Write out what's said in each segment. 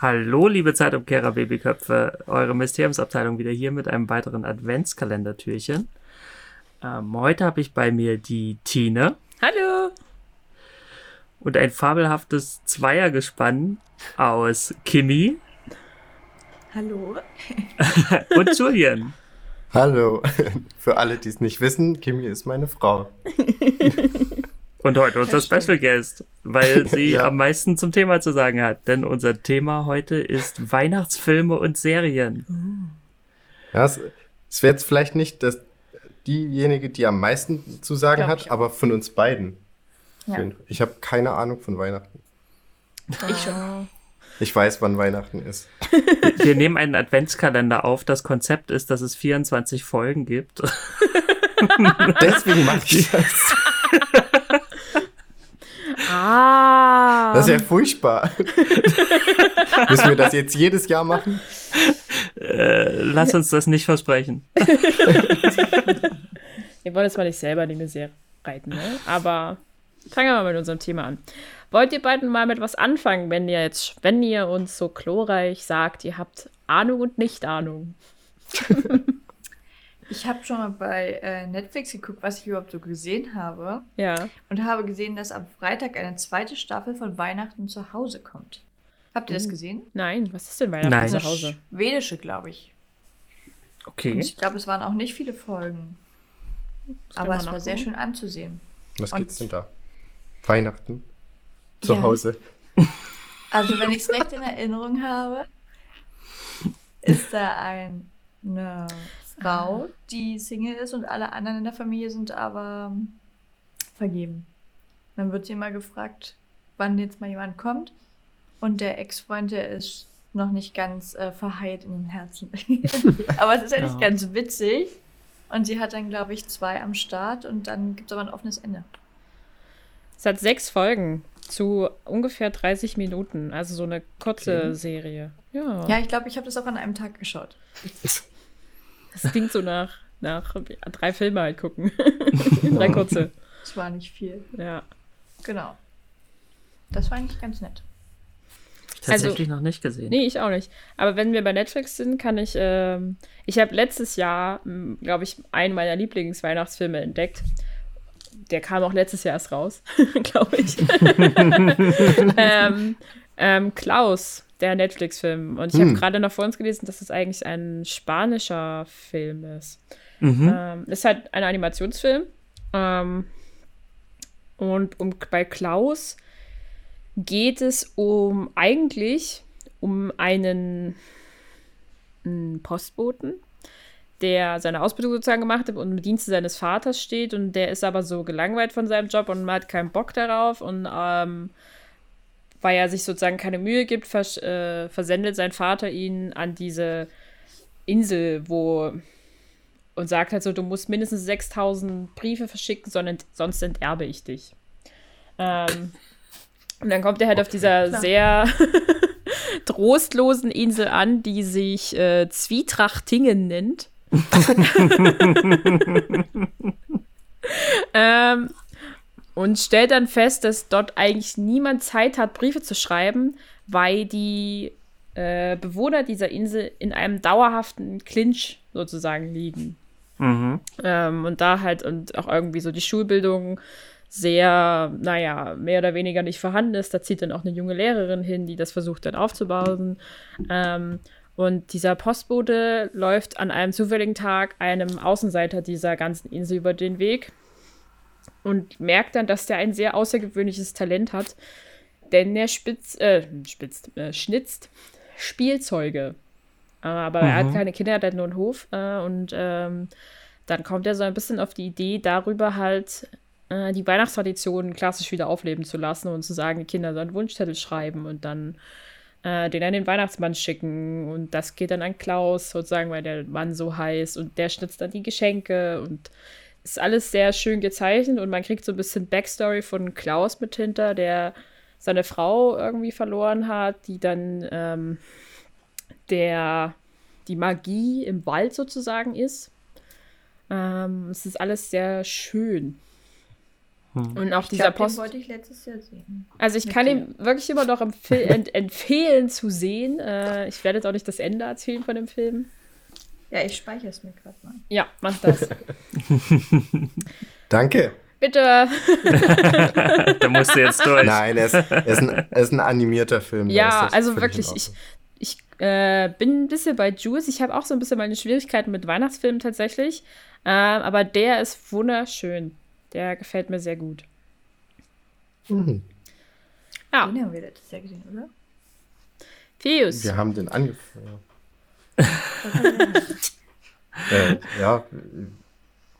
Hallo, liebe Zeitumkehrer Babyköpfe, eure Mysteriumsabteilung wieder hier mit einem weiteren Adventskalendertürchen. Ähm, heute habe ich bei mir die Tine. Hallo. Und ein fabelhaftes Zweiergespann aus Kimi. Hallo. und Julian. Hallo. Für alle, die es nicht wissen, Kimi ist meine Frau. Und heute unser Special Guest, weil sie ja. am meisten zum Thema zu sagen hat. Denn unser Thema heute ist Weihnachtsfilme und Serien. Ja, es, es wäre jetzt vielleicht nicht das, diejenige, die am meisten zu sagen Glaub hat, aber von uns beiden. Ja. Ich habe keine Ahnung von Weihnachten. Ich schon. Ich weiß, wann Weihnachten ist. Wir nehmen einen Adventskalender auf. Das Konzept ist, dass es 24 Folgen gibt. Deswegen macht ich das. Ah. Das ist ja furchtbar. Müssen wir das jetzt jedes Jahr machen? Äh, lass uns das nicht versprechen. wir wollen jetzt mal nicht selber in die Misere reiten, ne? Aber fangen wir mal mit unserem Thema an. Wollt ihr beiden mal mit was anfangen, wenn ihr jetzt, wenn ihr uns so chlorreich sagt, ihr habt Ahnung und Nicht-Ahnung? Ich habe schon mal bei äh, Netflix geguckt, was ich überhaupt so gesehen habe. Ja. Und habe gesehen, dass am Freitag eine zweite Staffel von Weihnachten zu Hause kommt. Habt ihr das hm. gesehen? Nein, was ist denn Weihnachten Nein. zu Hause? Schwedische, glaube ich. Okay. Und ich glaube, es waren auch nicht viele Folgen. Aber es war sehr schön anzusehen. Was Und geht's denn da? Weihnachten? Zu ja. Hause? Also, wenn ich es recht in Erinnerung habe, ist da ein, eine Frau, die Single ist und alle anderen in der Familie sind aber vergeben. Dann wird sie immer gefragt, wann jetzt mal jemand kommt. Und der Ex-Freund, der ist noch nicht ganz äh, verheilt in den Herzen. aber es ist ja nicht ganz witzig. Und sie hat dann, glaube ich, zwei am Start und dann gibt es aber ein offenes Ende. Es hat sechs Folgen zu ungefähr 30 Minuten, also so eine kurze okay. Serie. Ja, ja ich glaube, ich habe das auch an einem Tag geschaut. Das klingt so nach, nach drei Filme halt gucken. drei kurze. Das war nicht viel. Ja. Genau. Das war eigentlich ganz nett. Tatsächlich also, noch nicht gesehen. Nee, ich auch nicht. Aber wenn wir bei Netflix sind, kann ich. Ähm, ich habe letztes Jahr, glaube ich, einen meiner Lieblingsweihnachtsfilme entdeckt. Der kam auch letztes Jahr erst raus, glaube ich. ähm, ähm, Klaus der Netflix-Film. Und ich hm. habe gerade noch vor uns gelesen, dass es eigentlich ein spanischer Film ist. Mhm. Ähm, ist halt ein Animationsfilm. Ähm, und um, bei Klaus geht es um eigentlich um einen, einen Postboten, der seine Ausbildung sozusagen gemacht hat und im Dienste seines Vaters steht und der ist aber so gelangweilt von seinem Job und hat keinen Bock darauf und ähm, weil er sich sozusagen keine Mühe gibt, vers äh, versendet sein Vater ihn an diese Insel, wo und sagt halt so, du musst mindestens 6000 Briefe verschicken, sondern, sonst enterbe ich dich. Ähm, und dann kommt er halt okay, auf dieser klar. sehr trostlosen Insel an, die sich äh, Zwietrachtingen nennt. ähm, und stellt dann fest, dass dort eigentlich niemand Zeit hat, Briefe zu schreiben, weil die äh, Bewohner dieser Insel in einem dauerhaften Clinch sozusagen liegen. Mhm. Ähm, und da halt und auch irgendwie so die Schulbildung sehr, naja, mehr oder weniger nicht vorhanden ist. Da zieht dann auch eine junge Lehrerin hin, die das versucht dann aufzubauen. Ähm, und dieser Postbote läuft an einem zufälligen Tag einem Außenseiter dieser ganzen Insel über den Weg und merkt dann, dass der ein sehr außergewöhnliches Talent hat, denn er spitzt, äh, spitzt, äh, schnitzt Spielzeuge. Aber mhm. er hat mhm. keine Kinder, er hat halt nur einen Hof äh, und ähm, dann kommt er so ein bisschen auf die Idee, darüber halt äh, die Weihnachtstradition klassisch wieder aufleben zu lassen und zu sagen, die Kinder sollen Wunschzettel schreiben und dann äh, den an den Weihnachtsmann schicken und das geht dann an Klaus sozusagen, weil der Mann so heißt und der schnitzt dann die Geschenke und ist alles sehr schön gezeichnet und man kriegt so ein bisschen Backstory von Klaus mit hinter, der seine Frau irgendwie verloren hat, die dann ähm, der die Magie im Wald sozusagen ist. Ähm, es ist alles sehr schön. Hm. Und auch ich dieser glaub, Post. wollte ich letztes Jahr sehen. Also ich Mit kann ihn wirklich immer noch ent empfehlen zu sehen. Äh, ich werde jetzt auch nicht das Ende erzählen von dem Film. Ja, ich speichere es mir gerade mal. Ja, mach das. Danke. Bitte. da musst du jetzt durch. Nein, es ist, ist, ein, ist ein animierter Film. Ja, also wirklich, ich, ich äh, bin ein bisschen bei Juice. Ich habe auch so ein bisschen meine Schwierigkeiten mit Weihnachtsfilmen tatsächlich. Äh, aber der ist wunderschön. Der gefällt mir sehr gut. Mhm. Ja. Den haben wir letztes Jahr gesehen, oder? Fius. Wir haben den angefangen. äh, ja,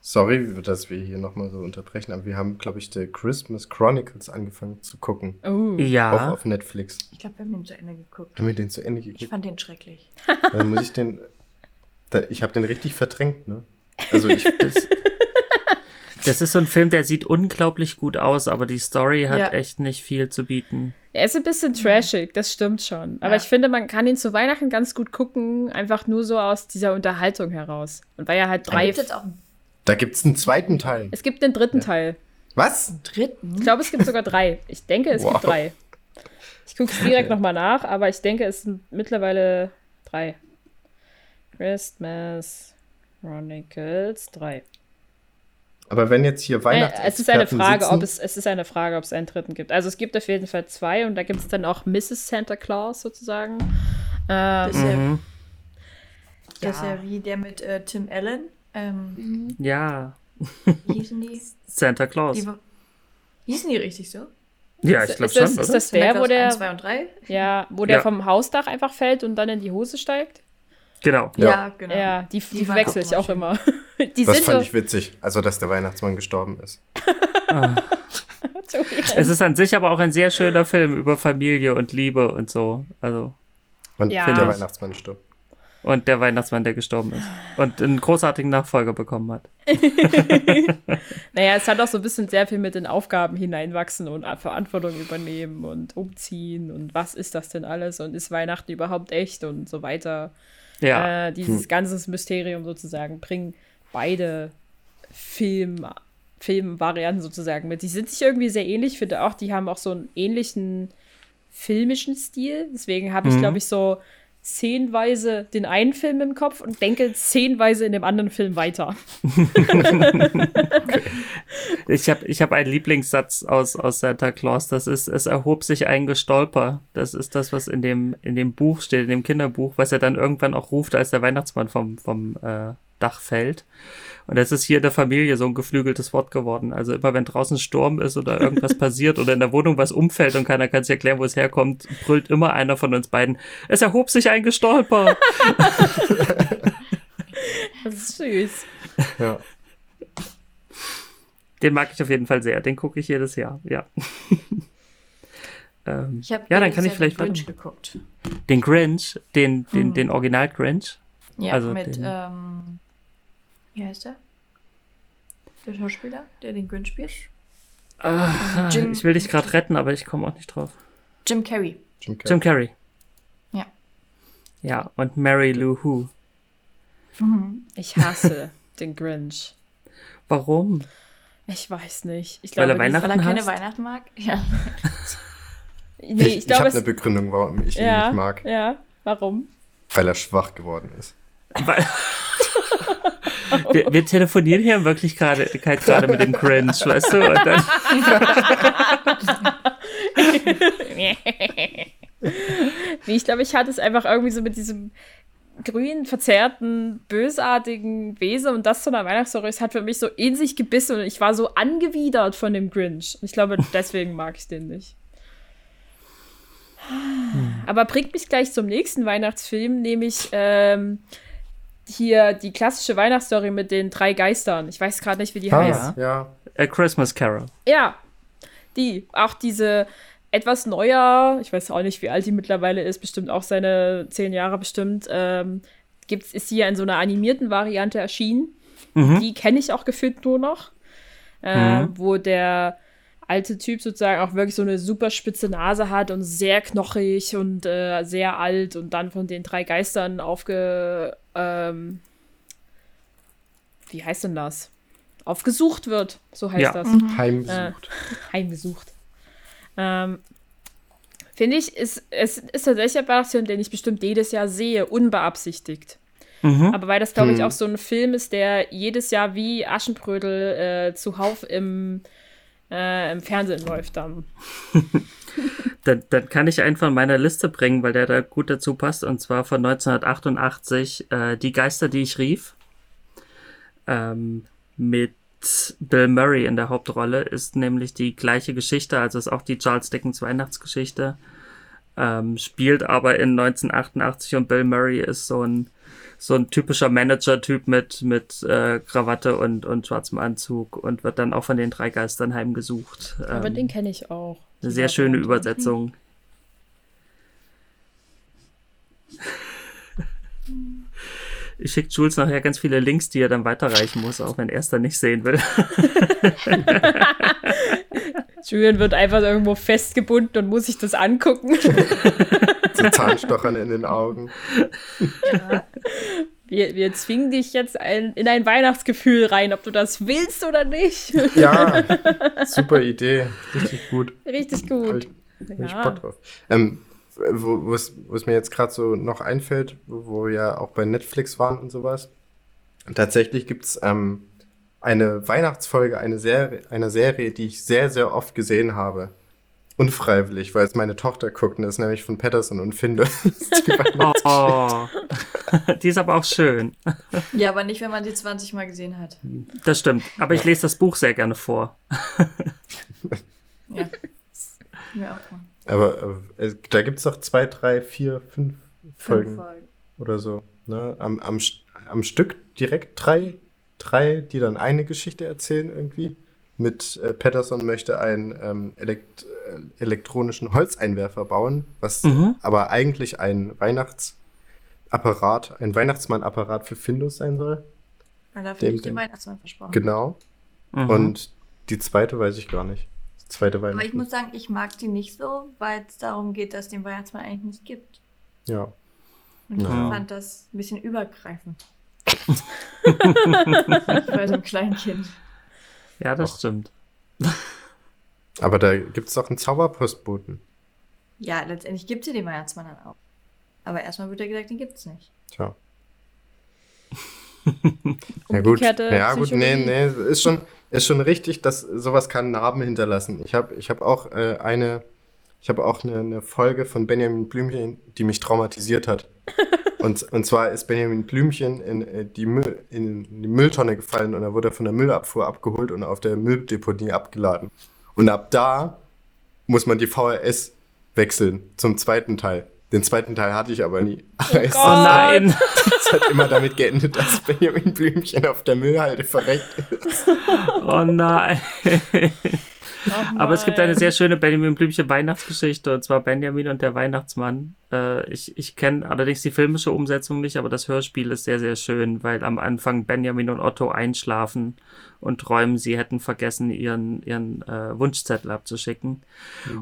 sorry, dass wir hier nochmal so unterbrechen, aber wir haben, glaube ich, The Christmas Chronicles angefangen zu gucken. Oh. Ja. Auch auf Netflix. Ich glaube, wir haben den zu Ende geguckt. Haben wir den zu Ende geguckt? Ich fand den schrecklich. Dann muss ich den. Da, ich habe den richtig verdrängt, ne? Also ich. Das, das ist so ein Film, der sieht unglaublich gut aus, aber die Story hat ja. echt nicht viel zu bieten. Er ist ein bisschen trashig, das stimmt schon. Aber ja. ich finde, man kann ihn zu Weihnachten ganz gut gucken, einfach nur so aus dieser Unterhaltung heraus. Und weil er halt drei. Da gibt es einen zweiten Teil. Es gibt einen dritten ja. Teil. Was? Einen dritten? Ich glaube, es gibt sogar drei. Ich denke, es wow. gibt drei. Ich gucke es direkt nochmal nach, aber ich denke, es sind mittlerweile drei. Christmas Chronicles 3. Aber wenn jetzt hier Weihnachten. Es ist eine Frage, sitzen, ob es, es ist eine Frage, ob es einen dritten gibt. Also es gibt auf jeden Fall zwei und da gibt es dann auch Mrs. Santa Claus sozusagen. Ähm, das, ist ja, mhm. das ist ja wie der mit äh, Tim Allen. Ähm, ja. Wie hießen die? Santa Claus. Die, hießen die richtig so? Ja, ich glaube schon. Ist, ist das der, wo der. 1, 2 und 3? Ja, wo der ja. vom Hausdach einfach fällt und dann in die Hose steigt? Genau. Ja, ja genau. Ja, die, die, die wechsle ich auch immer. Die das fand so ich witzig, also dass der Weihnachtsmann gestorben ist. ah. es ist an sich aber auch ein sehr schöner Film über Familie und Liebe und so. Also. Und ja. der Weihnachtsmann stirbt. Und der Weihnachtsmann, der gestorben ist. Und einen großartigen Nachfolger bekommen hat. naja, es hat auch so ein bisschen sehr viel mit den Aufgaben hineinwachsen und Verantwortung übernehmen und umziehen und was ist das denn alles und ist Weihnachten überhaupt echt und so weiter. Ja. Äh, dieses hm. ganze Mysterium sozusagen bringen beide Film, Filmvarianten sozusagen mit. Die sind sich irgendwie sehr ähnlich, ich finde auch, die haben auch so einen ähnlichen filmischen Stil. Deswegen habe ich, mhm. glaube ich, so szenenweise den einen Film im Kopf und denke szenenweise in dem anderen Film weiter. okay. Ich habe ich hab einen Lieblingssatz aus, aus Santa Claus, das ist, es erhob sich ein Gestolper. Das ist das, was in dem, in dem Buch steht, in dem Kinderbuch, was er dann irgendwann auch ruft, als der Weihnachtsmann vom, vom äh, Dach fällt. Und das ist hier in der Familie so ein geflügeltes Wort geworden. Also immer wenn draußen Sturm ist oder irgendwas passiert oder in der Wohnung was umfällt und keiner kann sich erklären, wo es herkommt, brüllt immer einer von uns beiden, es erhob sich ein Gestolper. das ist süß. Ja. Den mag ich auf jeden Fall sehr. Den gucke ich jedes Jahr, ja. ähm, ja, dann kann ich vielleicht den Grinch geguckt. Den Grinch, den, den, mhm. den Original Grinch. Ja, also mit, den, ähm, wie heißt der? Der Schauspieler, der den Grinch spielt? Ah, Jim, ich will dich gerade retten, aber ich komme auch nicht drauf. Jim Carrey. Jim Carrey. Jim Carrey. Ja. Ja, und Mary Lou Who. Mhm. Ich hasse den Grinch. Warum? Ich weiß nicht. Ich glaube, weil er, Weihnachten weil er keine Weihnachten mag? Ja. nee, ich, ich, ich habe eine Begründung, warum ich ja, ihn nicht mag. Ja, warum? Weil er schwach geworden ist. Weil wir, wir, telefonieren hier in Wirklichkeit gerade mit dem Cringe, weißt du? Und dann nee, ich glaube, ich hatte es einfach irgendwie so mit diesem grün, verzerrten, bösartigen Wesen und das zu einer Weihnachtsstory. Es hat für mich so in sich gebissen und ich war so angewidert von dem Grinch. Ich glaube, deswegen mag ich den nicht. Aber bringt mich gleich zum nächsten Weihnachtsfilm, nämlich ähm, hier die klassische Weihnachtsstory mit den drei Geistern. Ich weiß gerade nicht, wie die ah, heißt. Ja. A Christmas Carol. Ja, die. Auch diese etwas neuer, ich weiß auch nicht, wie alt die mittlerweile ist, bestimmt auch seine zehn Jahre bestimmt, ähm, gibt's, ist hier in so einer animierten Variante erschienen. Mhm. Die kenne ich auch gefühlt nur noch. Äh, mhm. Wo der alte Typ sozusagen auch wirklich so eine super spitze Nase hat und sehr knochig und äh, sehr alt und dann von den drei Geistern aufge. Ähm, wie heißt denn das? aufgesucht wird. So heißt Ja. das. Mhm. Heimgesucht. Heimgesucht. Ähm, Finde ich, ist, es ist tatsächlich ein Weihnachtsfilm, den ich bestimmt jedes Jahr sehe, unbeabsichtigt. Mhm. Aber weil das, glaube ich, Hm. auch so ein Film ist, der jedes Jahr wie Aschenbrödel äh, zuhauf im, äh, im Fernsehen läuft dann. Dann, dann kann ich einen von meiner Liste bringen, weil der da gut dazu passt. Und zwar von 1988, äh, Die Geister, die ich rief. Ähm, mit Bill Murray in der Hauptrolle ist nämlich die gleiche Geschichte, also ist auch die Charles Dickens Weihnachtsgeschichte. Ähm, spielt aber in 1988 und Bill Murray ist so ein so ein typischer Manager-Typ mit, mit äh, Krawatte und, und schwarzem Anzug und wird dann auch von den drei Geistern heimgesucht. Aber Ähm, den kenne ich auch. eine sehr schöne. Übersetzung. Ich schicke Jules nachher ganz viele Links, die er dann weiterreichen muss, auch wenn er es dann nicht sehen will. Julian wird einfach irgendwo festgebunden und muss sich das angucken. So Zahnstochern in den Augen. Wir, wir zwingen dich jetzt ein, in ein Weihnachtsgefühl rein, ob du das willst oder nicht. Ja, super Idee. Richtig gut. Richtig Hab gut. ich, hab ich Ja. Bock drauf. Ähm, wo, es, wo es mir jetzt gerade so noch einfällt, wo, wir ja auch bei Netflix waren und sowas. Tatsächlich gibt es ähm, eine Weihnachtsfolge eine Serie, einer Serie, die ich sehr, sehr oft gesehen habe. Unfreiwillig, weil es meine Tochter guckt, und das ist nämlich von Patterson und Finde. Oh, die ist aber auch schön. Ja, aber nicht, wenn man die 20 Mal gesehen hat. Das stimmt. Aber ich lese das Buch sehr gerne vor. Ja. Mir auch mal. Aber, äh, da gibt es doch zwei, drei, vier, fünf Folgen Fünf Folgen. oder so. Ne? Am, am, am Stück direkt drei, drei, die dann eine Geschichte erzählen irgendwie. Mit äh, Patterson möchte einen ähm, elekt äh, elektronischen Holzeinwerfer bauen, was Mhm. aber eigentlich ein Weihnachtsapparat, ein Weihnachtsmannapparat für Findus sein soll. Und dafür Dem- nicht den dem- Weihnachtsmann versprochen. Genau. Mhm. Und die zweite weiß ich gar nicht. Zweite Aber ich Weihnachten. muss sagen, ich mag die nicht so, weil es darum geht, dass es den Weihnachtsmann eigentlich nicht gibt. Ja. Und ich Ja. fand das ein bisschen übergreifend. Bei so einem kleinen Kind. ja, das Och. stimmt. Aber da gibt es doch einen Zauberpostboten. Ja, letztendlich gibt es ja den Weihnachtsmann dann auch. Aber erstmal wird ja gesagt, den gibt es nicht. Tja. Ja gut, ja gut, nee, nee, ist schon, ist schon richtig, dass sowas kann Narben hinterlassen. Ich habe ich hab auch äh, eine, ich habe auch eine, eine Folge von Benjamin Blümchen, die mich traumatisiert hat. Und, und zwar ist Benjamin Blümchen in, äh, die Müll, in die Mülltonne gefallen und er wurde von der Müllabfuhr abgeholt und auf der Mülldeponie abgeladen. Und ab da muss man die VHS wechseln zum zweiten Teil. Den zweiten Teil hatte ich aber nie. Aber es, Oh nein. es hat immer damit geendet, dass Benjamin Blümchen auf der Müllhalde verreckt ist. Oh nein. Ach Aber es gibt eine sehr schöne Benjamin Blümchen Weihnachtsgeschichte, und zwar Benjamin und der Weihnachtsmann. Äh, ich ich kenne allerdings die filmische Umsetzung nicht, aber das Hörspiel ist sehr, sehr schön, weil am Anfang Benjamin und Otto einschlafen und träumen, sie hätten vergessen, ihren, ihren äh, Wunschzettel abzuschicken.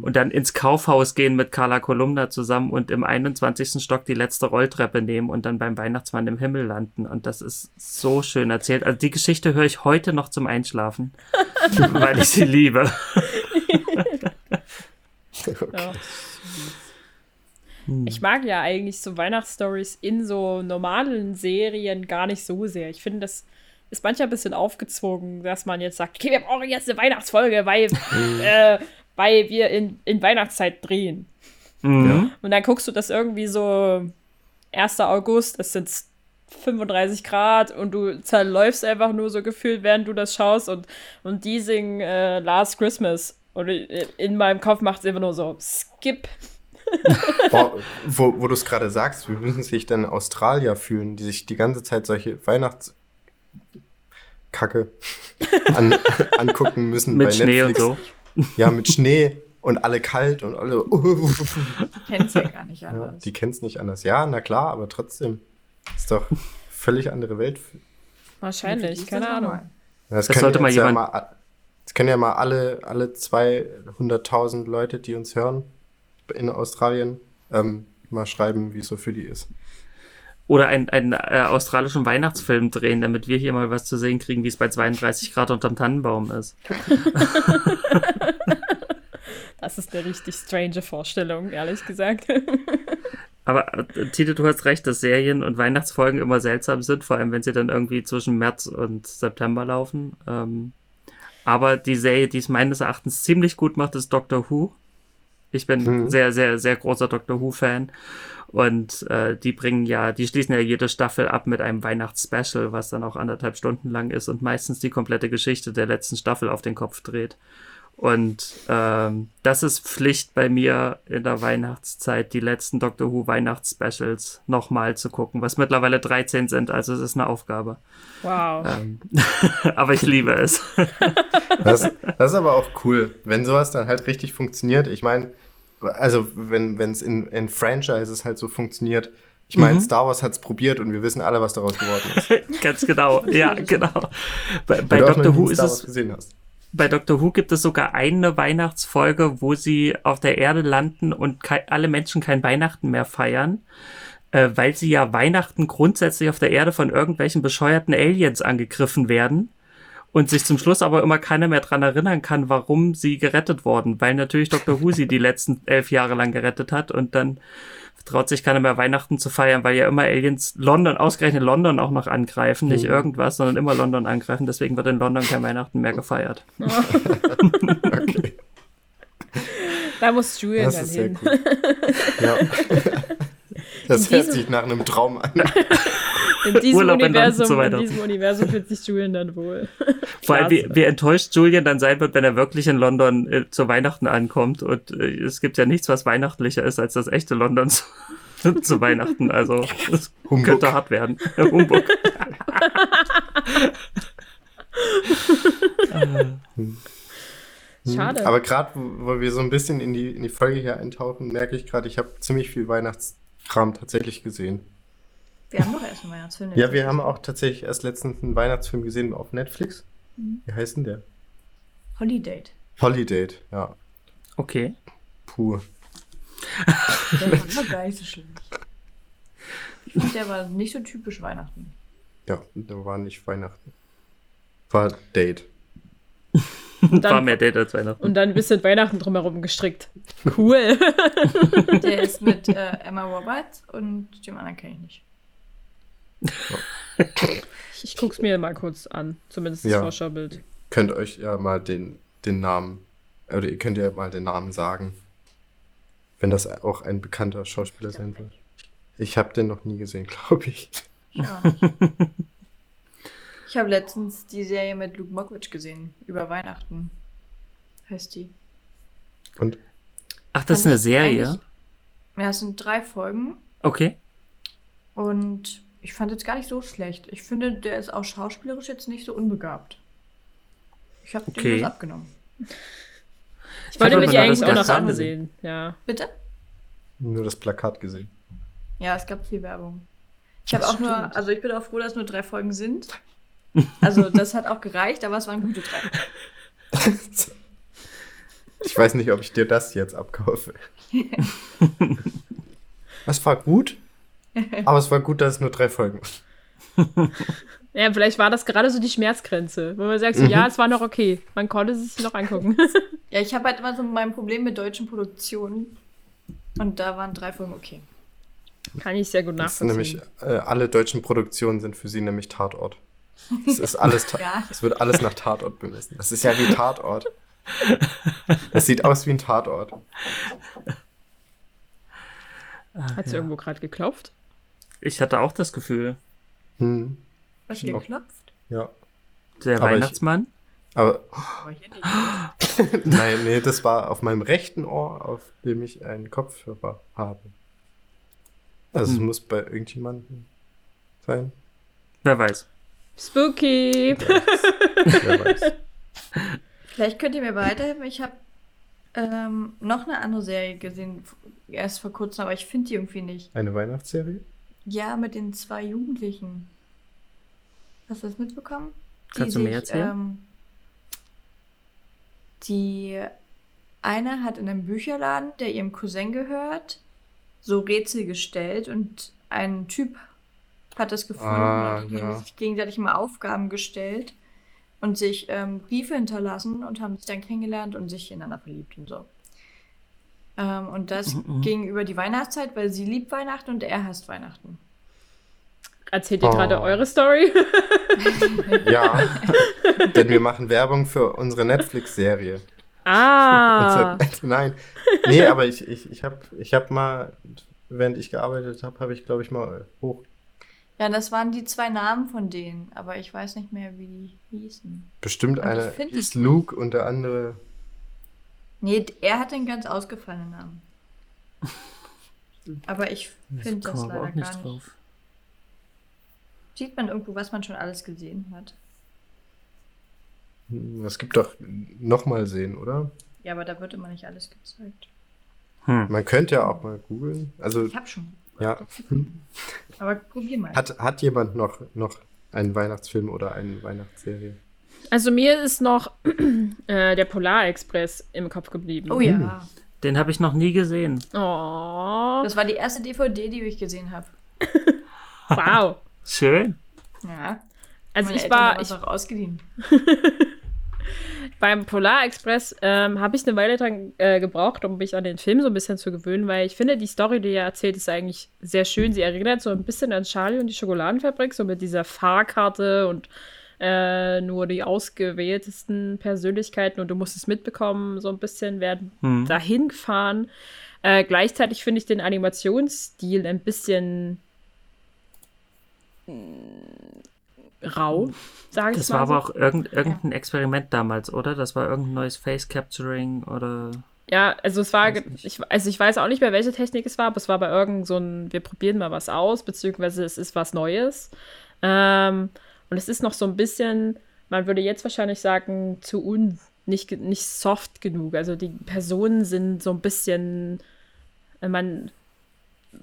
Und dann ins Kaufhaus gehen mit Carla Kolumna zusammen und im 21. Stock die letzte Rolltreppe nehmen und dann beim Weihnachtsmann im Himmel landen. Und das ist so schön erzählt. Also die Geschichte höre ich heute noch zum Einschlafen, weil ich sie liebe. Ja. Ich mag ja eigentlich so Weihnachtsstories in so normalen Serien gar nicht so sehr. Ich finde, das ist manchmal ein bisschen aufgezwungen, dass man jetzt sagt, okay, wir brauchen jetzt eine Weihnachtsfolge, weil, äh, weil wir in, in Weihnachtszeit drehen. Mhm. Und dann guckst du das irgendwie so 1. August, es sind 35 Grad und du zerläufst einfach nur so gefühlt, während du das schaust und, und die singen äh, Last Christmas. Und äh, in meinem Kopf macht es immer nur so Skip. Boah, wo wo du es gerade sagst, wie müssen sich denn Australier fühlen, die sich die ganze Zeit solche Weihnachtskacke an, angucken müssen Mit bei Schnee Netflix. und so. Ja, mit Schnee und alle kalt und alle. Kennst ja gar nicht Ja, anders. die kennen es nicht anders. Ja, na klar, aber trotzdem. Ist doch völlig andere Welt. Die Wahrscheinlich, keine Ahnung. Das, Das können sollte mal jetzt ja jemand- mal, das können ja mal alle, alle 200.000 Leute, die uns hören in Australien, ähm, mal schreiben, wie es so für die ist. Oder einen, einen äh, australischen Weihnachtsfilm drehen, damit wir hier mal was zu sehen kriegen, wie es bei 32 Grad unterm Tannenbaum ist. Das ist eine richtig strange Vorstellung, ehrlich gesagt. Aber äh, Tite, du hast recht, dass Serien und Weihnachtsfolgen immer seltsam sind, vor allem wenn sie dann irgendwie zwischen März und September laufen. Ähm, aber die Serie, die es meines Erachtens ziemlich gut macht, ist Doctor Who. Ich bin Mhm. sehr, sehr, sehr großer Doctor Who-Fan. Und äh, die bringen ja, die schließen ja jede Staffel ab mit einem Weihnachtsspecial, was dann auch anderthalb Stunden lang ist und meistens die komplette Geschichte der letzten Staffel auf den Kopf dreht. Und ähm, das ist Pflicht bei mir in der Weihnachtszeit, die letzten Doctor Who Weihnachtsspecials nochmal zu gucken, was mittlerweile 13 sind, also es ist eine Aufgabe. Wow. Ähm, aber ich liebe es. Das, das ist aber auch cool, wenn sowas dann halt richtig funktioniert. Ich meine, also wenn es in, in Franchises halt so funktioniert. Ich meine, Mhm. Star Wars hat es probiert und wir wissen alle, was daraus geworden ist. Ganz genau, ja, genau. Bei, bei Doctor Who ist es bei Doctor Who gibt es sogar eine Weihnachtsfolge, wo sie auf der Erde landen und alle Menschen kein Weihnachten mehr feiern, äh, weil sie ja Weihnachten grundsätzlich auf der Erde von irgendwelchen bescheuerten Aliens angegriffen werden und sich zum Schluss aber immer keiner mehr dran erinnern kann, warum sie gerettet wurden, weil natürlich Dr. Who sie die letzten elf Jahre lang gerettet hat und dann traut sich keiner mehr Weihnachten zu feiern, weil ja immer Aliens London, ausgerechnet London auch noch angreifen, nicht Mhm. irgendwas, sondern immer London angreifen, deswegen wird in London kein Weihnachten mehr gefeiert. Okay, Da muss Julian das dann ist sehr hin. cool. Ja. Das In hört sich nach einem Traum an. In diesem, Urlaub Universum, zu in diesem Universum fühlt sich Julian dann wohl. Vor allem, wie, wie enttäuscht Julian dann sein wird, wenn er wirklich in London äh, zu Weihnachten ankommt. Und äh, es gibt ja nichts, was weihnachtlicher ist als das echte London zu, zu Weihnachten. Also, es Humbug. könnte hart werden. Humbug. Schade. Aber gerade, wo wo wir so ein bisschen in die, in die Folge hier eintauchen, merke ich gerade, ich habe ziemlich viel Weihnachtskram tatsächlich gesehen. Wir haben doch erst einen Weihnachtsfilm. Ja, wir haben auch tatsächlich erst letztens einen Weihnachtsfilm gesehen auf Netflix. Wie heißt denn der? Holiday. Holiday, ja. Okay. Puh. Der war gar nicht so schlimm. Ich finde, der war nicht so typisch Weihnachten. Ja, da war nicht Weihnachten. War Date. Und War dann, mehr Date als Weihnachten. und dann ein bisschen Weihnachten drumherum gestrickt. Cool. Der ist mit äh, Emma Roberts und dem anderen kenne ich nicht. Ich, ich guck's mir mal kurz an. Zumindest das Ja. Vorschaubild. Könnt euch ja mal den, den Namen, oder ihr könnt ja mal den Namen sagen. Wenn das auch ein bekannter Schauspieler sein wird. Ich habe den noch nie gesehen, glaube ich. Nicht. Ich habe letztens die Serie mit Luke Mockridge gesehen, über Weihnachten. Heißt die. Und Ach, das ist Fand eine ich Serie? Ja, es sind drei Folgen Okay. und ich fand jetzt gar nicht so schlecht. Ich finde, der ist auch schauspielerisch jetzt nicht so unbegabt. Ich habe Okay. dem das abgenommen. Ich wollte mich eigentlich das auch noch Plakat ansehen. Ja. Bitte? nur das Plakat gesehen. Ja, es gab viel Werbung. Ich habe auch nur, also ich bin auch froh, dass nur drei Folgen sind. Also das hat auch gereicht, aber es waren gute drei. Ich weiß nicht, ob ich dir das jetzt abkaufe. Das war gut, aber es war gut, dass es nur drei Folgen waren. Ja, vielleicht war das gerade so die Schmerzgrenze, wo man sagt, so, Mhm. ja, es war noch okay. Man konnte es sich noch angucken. Ja, ich habe halt immer so mein Problem mit deutschen Produktionen. Und da waren drei Folgen okay. Kann ich sehr gut nachvollziehen. nämlich, äh, alle deutschen Produktionen sind für sie nämlich Tatort. Es ist alles, ta Ja. es wird alles nach Tatort bemessen. Das ist ja wie Tatort. Das sieht aus wie ein Tatort. Hat sie irgendwo gerade geklopft? Ich hatte auch das Gefühl, Hm, Was Noch. geklopft? ja. der Aber ich- Weihnachtsmann. Aber Aber hier nicht. nein, nee, das war auf meinem rechten Ohr, auf dem ich einen Kopfhörer habe. Also es Hm. muss bei irgendjemandem sein. Wer weiß. Spooky! Wer weiß. Vielleicht könnt ihr mir weiterhelfen. Ich habe ähm, noch eine andere Serie gesehen, erst vor kurzem, aber ich finde die irgendwie nicht. Eine Weihnachtsserie? Ja, mit den zwei Jugendlichen. Hast du das mitbekommen? Die Kannst du sich, erzählen? Ähm, die eine hat in einem Bücherladen, der ihrem Cousin gehört, so Rätsel gestellt und ein Typ hat das gefunden Ah, und haben ja. sich gegenseitig mal Aufgaben gestellt und sich ähm, Briefe hinterlassen und haben sich dann kennengelernt und sich ineinander verliebt und so. Ähm, und das Mhm. ging über die Weihnachtszeit, weil sie liebt Weihnachten und er hasst Weihnachten. Erzählt ihr Oh. gerade eure Story? Ja, denn wir machen Werbung für unsere Netflix-Serie. ah. Also, Nein. Nee, aber ich, ich, ich habe ich hab mal, während ich gearbeitet habe, habe ich, glaube ich, mal hoch. Ja, das waren die zwei Namen von denen, aber ich weiß nicht mehr, wie die hießen. Bestimmt Und hieß es- Luke und der andere. Nee, er hat einen ganz ausgefallenen Namen. Aber ich finde das wir leider auch nicht gar nicht. drauf. Sieht man irgendwo, was man schon alles gesehen hat? Das gibt doch nochmal sehen, oder? Ja, aber da wird immer nicht alles gezeigt. Hm. Man könnte ja auch mal googeln. Also, Ich hab schon. ja. Aber probier mal. Hat, hat jemand noch, noch einen Weihnachtsfilm oder eine Weihnachtsserie? Also mir ist noch äh, der Polarexpress im Kopf geblieben. oh ja. Den habe ich noch nie gesehen. Oh, Das war die erste DVD, die ich gesehen habe. wow. Schön. Ja. Also Meine ich Eltern war, haben ich, auch ausgeliehen. beim Polarexpress ähm, habe ich eine Weile dran äh, gebraucht, um mich an den Film so ein bisschen zu gewöhnen, weil ich finde, die Story, die er erzählt, ist eigentlich sehr schön. Sie erinnert so ein bisschen an Charlie und die Schokoladenfabrik, so mit dieser Fahrkarte und äh, nur die ausgewähltesten Persönlichkeiten und du musst es mitbekommen, so ein bisschen werden Hm. dahin gefahren. Äh, gleichzeitig finde ich den Animationsstil ein bisschen mm, rau, sage ich Das mal. war so. aber auch irgend, irgendein Experiment damals, oder? Das war irgendein neues Face Capturing oder. Ja, also es war, ich, also ich weiß auch nicht mehr, welche Technik es war, aber es war bei irgend so ein, wir probieren mal was aus, beziehungsweise es ist was Neues. Ähm, und es ist noch so ein bisschen, man würde jetzt wahrscheinlich sagen, zu un, nicht, nicht soft genug. Also die Personen sind so ein bisschen, äh, man,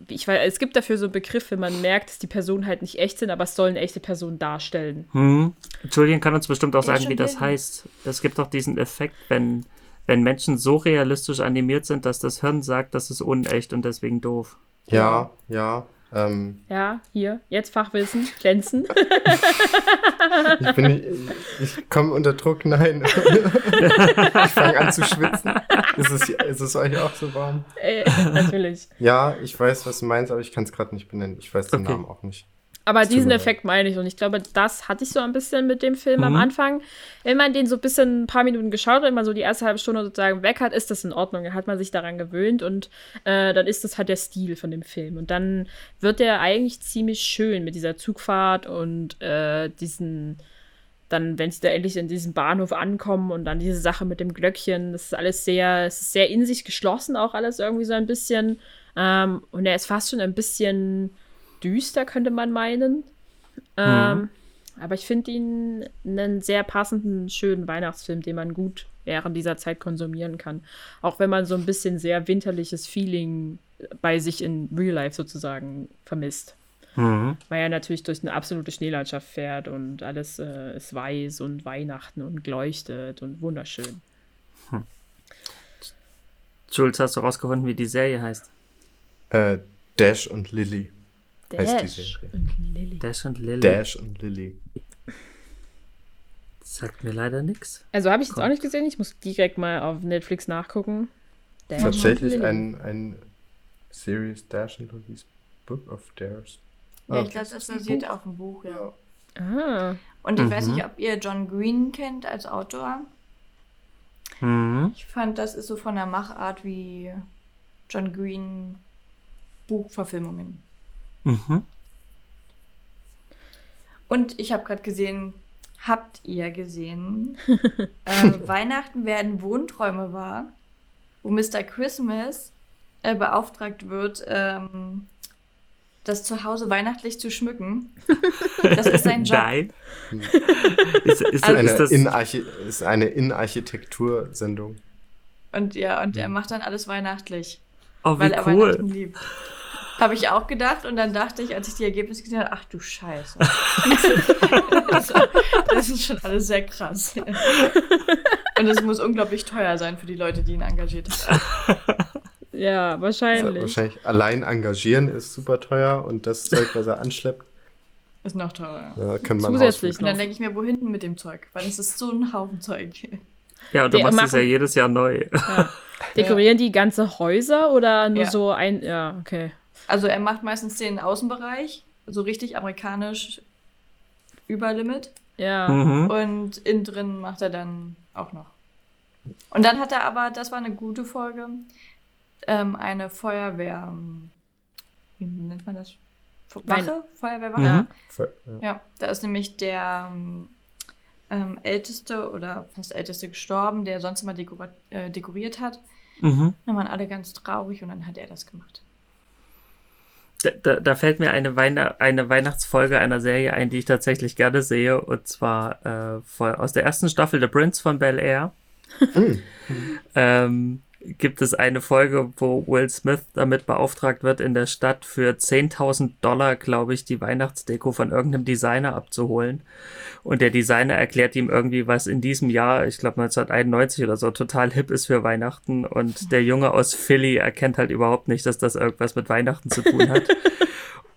ich weiß, es gibt dafür so einen Begriff, wenn man merkt, dass die Personen halt nicht echt sind, aber es sollen echte Personen darstellen. Hm. Julian kann uns bestimmt auch Ja, sagen, wie das heißt. Es gibt doch diesen Effekt, wenn, wenn Menschen so realistisch animiert sind, dass das Hirn sagt, das ist unecht und deswegen doof. Ja, ja. Ähm, Ja, hier, jetzt Fachwissen, glänzen. ich bin nicht, ich komme unter Druck, nein. ich fange an zu schwitzen. Ist es, ist es euch auch so warm? äh, natürlich. Ja, ich weiß, was du meinst, aber ich kann es gerade nicht benennen. Ich weiß den Okay. Namen auch nicht. Aber diesen. Effekt meine ich und ich glaube, das hatte ich so ein bisschen mit dem Film am Mhm. Anfang. Wenn man den so ein bisschen ein paar Minuten geschaut hat, wenn man so die erste halbe Stunde sozusagen weg hat, ist das in Ordnung. Dann hat man sich daran gewöhnt und äh, dann ist das halt der Stil von dem Film. Und dann wird der eigentlich ziemlich schön mit dieser Zugfahrt und äh, diesen, dann, wenn sie da endlich in diesem Bahnhof ankommen und dann diese Sache mit dem Glöckchen, das ist alles sehr, es ist sehr in sich geschlossen, auch alles irgendwie so ein bisschen. Ähm, und er ist fast schon ein bisschen düster, könnte man meinen. Ähm, aber ich finde ihn einen sehr passenden, schönen Weihnachtsfilm, den man gut während dieser Zeit konsumieren kann. Auch wenn man so ein bisschen sehr winterliches Feeling bei sich in Real Life sozusagen vermisst. Mhm. Weil er natürlich durch eine absolute Schneelandschaft fährt und alles äh, ist weiß und Weihnachten und leuchtet und wunderschön. Jules, hast du rausgefunden, wie die Serie heißt? Äh, Dash und Lily. Heißt die Dash Serie. und Lily. Dash und Lily. Dash und Lily. Sagt mir leider nichts. Also habe ich jetzt auch nicht gesehen. Ich muss direkt mal auf Netflix nachgucken. Dash und Tatsächlich ein, ein Series Dash and Lily's Book of Dares. Ja, Ah. ich glaube, das basiert auf dem Buch, ja. Ah, Und ich weiß Mhm. nicht, ob ihr John Green kennt als Autor. Mhm. Ich fand, das ist so von der Machart wie John Green Buchverfilmungen. Mhm. Und ich habe gerade gesehen, habt ihr gesehen, äh, Weihnachten werden Wohnträume wahr, wo Mr. Christmas äh, beauftragt wird, ähm, das Zuhause weihnachtlich zu schmücken. Das ist sein Job. Nein. ist, ist, Also- Eine ist das, Innenarchi ist eine Innenarchitektur-Sendung. Und ja, und er macht dann alles weihnachtlich, oh, weil wie er cool. Weihnachten liebt. Habe ich auch gedacht und dann dachte ich, als ich die Ergebnisse gesehen habe, ach du Scheiße. das, ist schon alles sehr krass. Und es muss unglaublich teuer sein für die Leute, die ihn engagiert haben. ja, Also wahrscheinlich. wahrscheinlich allein engagieren ist super teuer und das Zeug, was er anschleppt. Ist noch teurer. Ja, wir einen Zusätzlich Und dann denke ich mir, wo hinten mit dem Zeug? Weil es ist so ein Haufen Zeug. Ja, und du Die machst es ja machen- jedes Jahr neu. Dekorieren die ganze Häuser oder nur Ja. so ein. Ja, okay. Also er macht meistens den Außenbereich, so richtig amerikanisch Überlimit. Ja. Mhm. Und innen drin macht er dann auch noch. Und dann hat er aber, das war eine gute Folge, ähm, eine Feuerwehr. ähm, Wie nennt man das? Wache? Feuerwehrwache? Mhm. Ja. Ja, da ist nämlich der ähm, ähm, Älteste oder fast Älteste gestorben, der sonst immer dekora äh, dekoriert hat. Mhm. Dann waren alle ganz traurig und dann hat er das gemacht. Da, da, fällt mir eine, Weihn eine Weihnachtsfolge einer Serie ein, die ich tatsächlich gerne sehe, und zwar äh, aus der ersten Staffel The Prince von Bel Air. ähm, gibt es eine Folge, wo Will Smith damit beauftragt wird, in der Stadt für 10.000 Dollar, glaube ich, die Weihnachtsdeko von irgendeinem Designer abzuholen. Und der Designer erklärt ihm irgendwie, was in diesem Jahr, ich glaube 1991 oder so, total hip ist für Weihnachten. Und der Junge aus Philly erkennt halt überhaupt nicht, dass das irgendwas mit Weihnachten zu tun hat.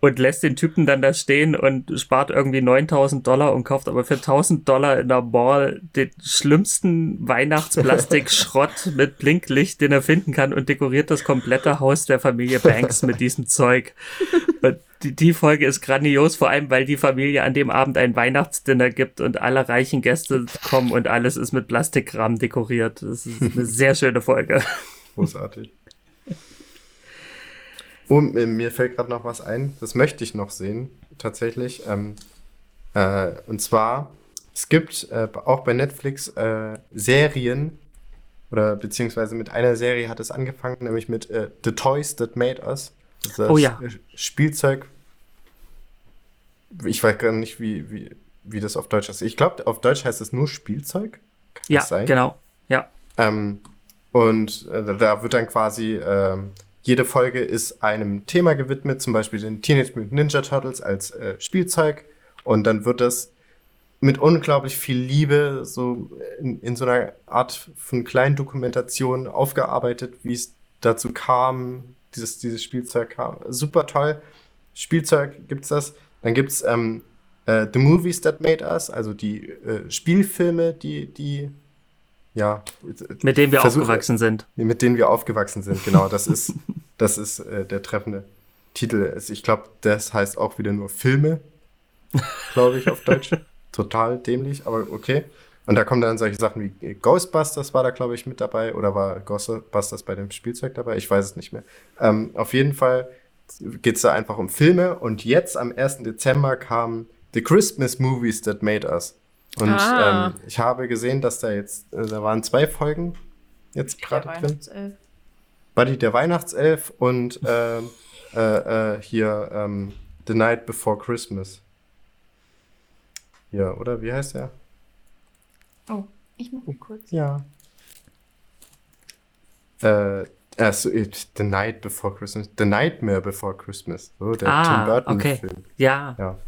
und lässt den Typen dann da stehen und spart irgendwie 9000 Dollar und kauft aber für 1000 Dollar in der Mall den schlimmsten Weihnachtsplastikschrott mit Blinklicht, den er finden kann und dekoriert das komplette Haus der Familie Banks mit diesem Zeug. Und die, die Folge ist grandios, vor allem weil die Familie an dem Abend ein Weihnachtsdinner gibt und alle reichen Gäste kommen und alles ist mit Plastikrahmen dekoriert. Das ist eine sehr schöne Folge. Großartig. Und mir fällt gerade noch was ein, das möchte ich noch sehen, tatsächlich. Ähm, äh, und zwar, es gibt äh, auch bei Netflix äh, Serien, oder beziehungsweise mit einer Serie hat es angefangen, nämlich mit äh, The Toys That Made Us. Das Oh ja. äh, Spielzeug. Ich weiß gar nicht, wie, wie, wie das auf Deutsch ist. Ich glaube, auf Deutsch heißt es nur Spielzeug. Kann Ja, das sein? genau. Ja. Ähm, und äh, da wird dann quasi, ähm, jede Folge ist einem Thema gewidmet, zum Beispiel den Teenage Mutant Ninja Turtles als äh, Spielzeug. Und dann wird das mit unglaublich viel Liebe so in, in so einer Art von kleinen Dokumentation aufgearbeitet, wie es dazu kam, dieses, dieses Spielzeug kam. Super toll. Spielzeug gibt's das. Dann gibt's ähm, äh, The Movies That Made Us, also die äh, Spielfilme, die, die ja, Mit dem wir Versuch- aufgewachsen sind. mit denen wir aufgewachsen sind, genau. Das ist, das ist äh, der treffende Titel. Ich glaube, das heißt auch wieder nur Filme, glaube ich, auf Deutsch. Total dämlich, aber okay. Und da kommen dann solche Sachen wie Ghostbusters war da, glaube ich, mit dabei. Oder war Ghostbusters bei dem Spielzeug dabei? Ich weiß es nicht mehr. Ähm, auf jeden Fall geht es da einfach um Filme. Und jetzt am 1. Dezember kam The Christmas Movies That Made Us. Und Ah. ähm, ich habe gesehen, dass da jetzt, äh, da waren zwei Folgen jetzt gerade drin. Weihnachtself. Buddy der Weihnachtself und ähm, äh, äh, hier ähm, The Night Before Christmas. Ja, oder? Wie heißt der? Oh, ich mach mal kurz. Ja. Äh, äh, so, äh, The Night Before Christmas. The Nightmare Before Christmas. So, der Ah, Tim Burton okay. Ja, Ja.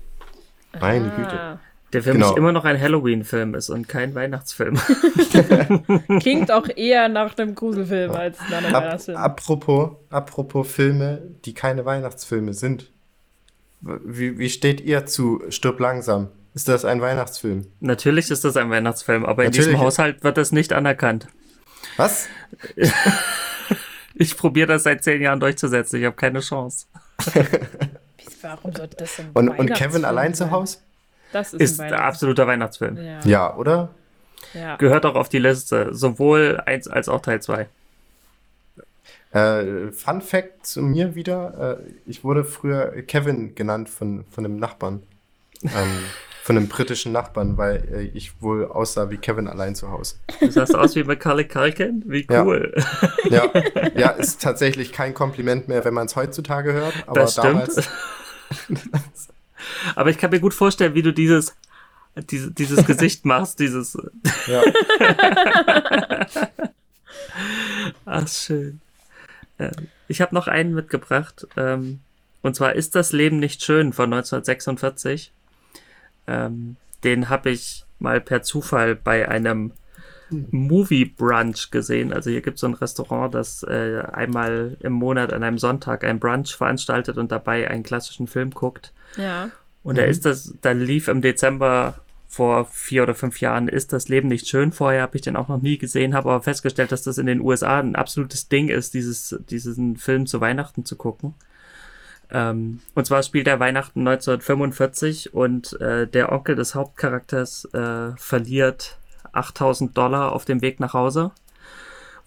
Meine Güte. Der für Genau. mich immer noch ein Halloween-Film ist und kein Weihnachtsfilm. klingt auch eher nach einem Gruselfilm als nach einem Ab, Weihnachtsfilm. apropos, apropos Filme, die keine Weihnachtsfilme sind. Wie, wie steht ihr zu Stirb langsam? Ist das ein Weihnachtsfilm? Natürlich ist das ein Weihnachtsfilm, aber in Natürlich. diesem Haushalt wird das nicht anerkannt. Was? Ich probiere das seit zehn Jahren durchzusetzen. Ich habe keine Chance. Warum sollte das denn ein Und, und Kevin allein zu? Hause? Das ist, Ist ein ein absoluter Weihnachtsfilm. Ja. Ja, oder? ja. Gehört auch auf die Liste. Sowohl eins als auch Teil 2. Äh, Fun Fact zu mir wieder: äh, Ich wurde früher Kevin genannt von, von einem Nachbarn. Ähm, von einem britischen Nachbarn, weil äh, ich wohl aussah wie Kevin allein zu Hause. Du sahst aus wie Macaulay Culkin. Wie Ja. cool. Ja, ja ist tatsächlich kein Kompliment mehr, wenn man es heutzutage hört. Aber das stimmt. damals. Aber ich kann mir gut vorstellen, wie du dieses, diese, dieses Gesicht machst. Dieses. Ja. Ach, schön. Ähm, ich habe noch einen mitgebracht. Ähm, und zwar ist das Leben nicht schön von 1946. Ähm, den habe ich mal per Zufall bei einem Movie Brunch gesehen. Also hier gibt es so ein Restaurant, das äh, einmal im Monat an einem Sonntag ein Brunch veranstaltet und dabei einen klassischen Film guckt. Ja. Und da ist das, da lief im Dezember vor vier oder fünf Jahren ist das Leben nicht schön. Vorher habe ich den auch noch nie gesehen, habe aber festgestellt, dass das in den USA ein absolutes Ding ist, dieses, diesen Film zu Weihnachten zu gucken. Ähm, und zwar spielt er Weihnachten 1945 und äh, der Onkel des Hauptcharakters äh, verliert 8000 Dollar auf dem Weg nach Hause,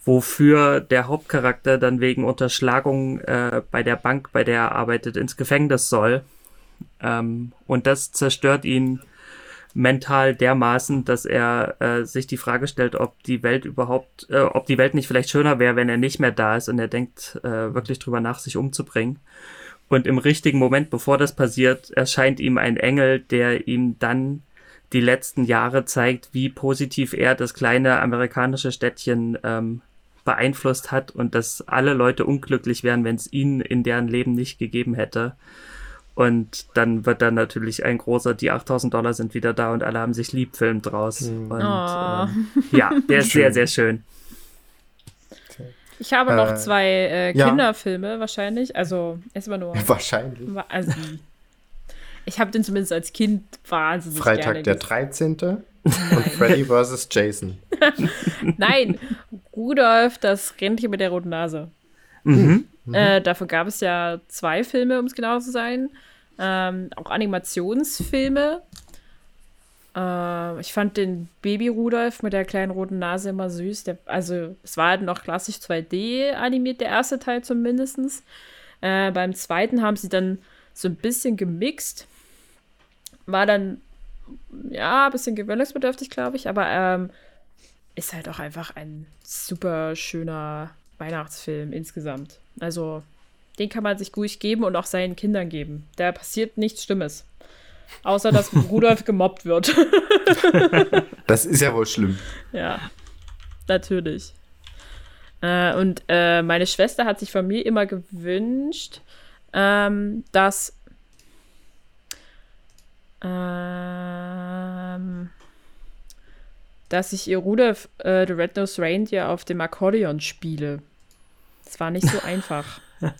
wofür der Hauptcharakter dann wegen Unterschlagung äh, bei der Bank, bei der er arbeitet, ins Gefängnis soll. Ähm, und das zerstört ihn mental dermaßen, dass er äh, sich die Frage stellt, ob die Welt überhaupt, äh, ob die Welt nicht vielleicht schöner wäre, wenn er nicht mehr da ist und er denkt äh, wirklich drüber nach, sich umzubringen. Und im richtigen Moment, bevor das passiert, erscheint ihm ein Engel, der ihm dann die letzten Jahre zeigt, wie positiv er das kleine amerikanische Städtchen ähm, beeinflusst hat und dass alle Leute unglücklich wären, wenn es ihn in deren Leben nicht gegeben hätte. Und dann wird dann natürlich ein großer, die 8000 Dollar sind wieder da und alle haben sich lieb Film draus. Mhm. Und Oh. ähm, ja, der ist sehr, sehr schön. Ich habe noch Äh, zwei äh, ja. Kinderfilme wahrscheinlich. Also erstmal nur. Wahrscheinlich. Also, ich habe den zumindest als Kind wahnsinnig Freitag gerne der gesehen. 13. und Freddy vs. Jason. Nein, Rudolf, das Rentier mit der roten Nase. Mhm. Äh, dafür gab es ja zwei Filme, um es genau zu sein. Ähm, auch Animationsfilme. Äh, ich fand den Baby Rudolf mit der kleinen roten Nase immer süß. Der, also, es war halt noch klassisch 2D animiert, der erste Teil zumindest. Äh, beim zweiten haben sie dann so ein bisschen gemixt. War dann, ja, ein bisschen gewöhnungsbedürftig, glaube ich, aber ähm, ist halt auch einfach ein super schöner Weihnachtsfilm insgesamt. Also, den kann man sich ruhig geben und auch seinen Kindern geben. Da passiert nichts Schlimmes. Außer, dass Rudolf gemobbt wird. Das ist ja wohl schlimm. ja, natürlich. Äh, und äh, meine Schwester hat sich von mir immer gewünscht, ähm, dass ähm, dass ich ihr Rudolf äh, the Red-Nosed Reindeer auf dem Akkordeon spiele. Das war nicht so einfach.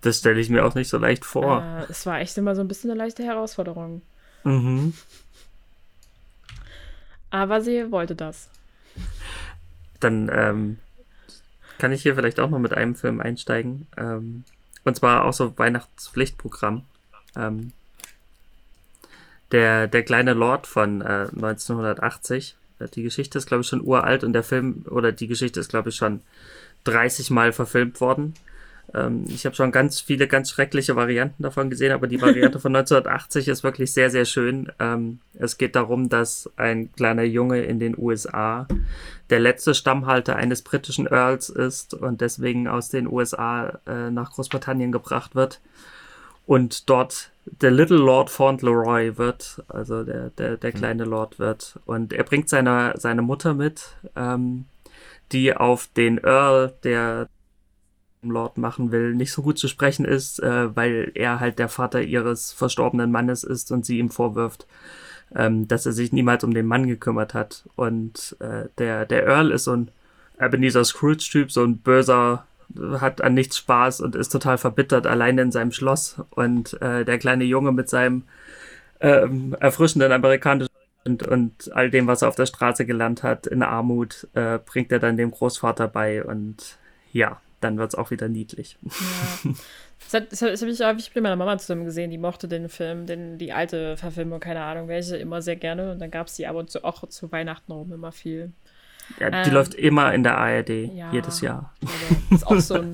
Das stelle ich mir auch nicht so leicht vor. Äh, es war echt immer so ein bisschen eine leichte Herausforderung. Mhm. Aber sie wollte das. Dann ähm, kann ich hier vielleicht auch noch mit einem Film einsteigen. Ähm, und zwar auch so Weihnachtspflichtprogramm. Ähm, der, der kleine Lord von äh, 1980. Äh, Die Geschichte ist, glaube ich, schon uralt und der Film, oder die Geschichte ist, glaube ich, schon 30 Mal verfilmt worden. Ähm, ich habe schon ganz viele ganz schreckliche Varianten davon gesehen, aber die Variante von 1980 ist wirklich sehr, sehr schön. Ähm, es geht darum, dass ein kleiner Junge in den USA der letzte Stammhalter eines britischen Earls ist und deswegen aus den USA äh, nach Großbritannien gebracht wird und dort der Little Lord Fauntleroy wird, also der, der, der kleine Lord wird. Und er bringt seine, seine Mutter mit, ähm, die auf den Earl, der Lord machen will, nicht so gut zu sprechen ist, äh, weil er halt der Vater ihres verstorbenen Mannes ist und sie ihm vorwirft, ähm, dass er sich niemals um den Mann gekümmert hat. Und äh, der, der Earl ist so ein Ebenezer Scrooge-Typ, so ein böser, hat an nichts Spaß und ist total verbittert allein in seinem Schloss. Und äh, der kleine Junge mit seinem ähm, erfrischenden amerikanischen und, und all dem, was er auf der Straße gelernt hat, in Armut, äh, bringt er dann dem Großvater bei. Und ja, dann wird es auch wieder niedlich. Ja. Das, hat- das, das habe ich, ich mit meiner Mama zusammen gesehen. Die mochte den Film, den, die alte Verfilmung, keine Ahnung welche, immer sehr gerne. Und dann gab es die ab und zu auch zu Weihnachten rum immer viel. Ja, die Ähm, läuft immer in der ARD, ja. jedes Jahr. Also, das ist auch so ein.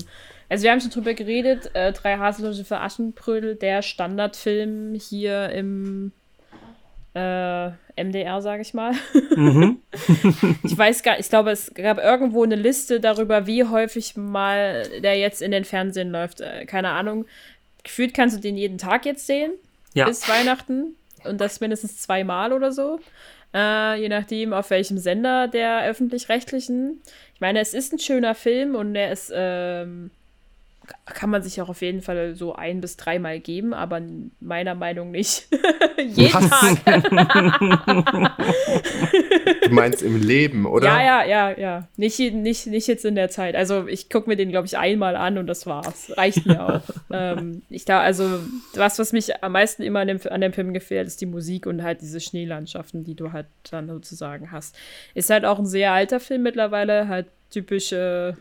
Also wir haben schon drüber geredet, äh, Drei Haselnüsse für Aschenbrödel, der Standardfilm hier im äh, MDR, sage ich mal. Mhm. Ich weiß gar ich glaube, es gab irgendwo eine Liste darüber, wie häufig mal der jetzt in den Fernsehen läuft. Äh, keine Ahnung. Gefühlt kannst du den jeden Tag jetzt sehen, Ja. bis Weihnachten. Und das mindestens zweimal oder so. Äh, je nachdem, auf welchem Sender der öffentlich-rechtlichen. Ich meine, es ist ein schöner Film und der ist, ähm, kann man sich auch auf jeden Fall so ein- bis dreimal geben, aber meiner Meinung nicht jeden Was? Tag. Du meinst im Leben, oder? Ja, ja, ja, ja. Nicht, nicht, nicht jetzt in der Zeit. Also ich gucke mir den, glaube ich, einmal an und das war's. Reicht mir auch. ähm, ich da, also was, was mich am meisten immer an dem, an dem Film gefällt, ist die Musik und halt diese Schneelandschaften, die du halt dann sozusagen hast. Ist halt auch ein sehr alter Film mittlerweile, halt typische,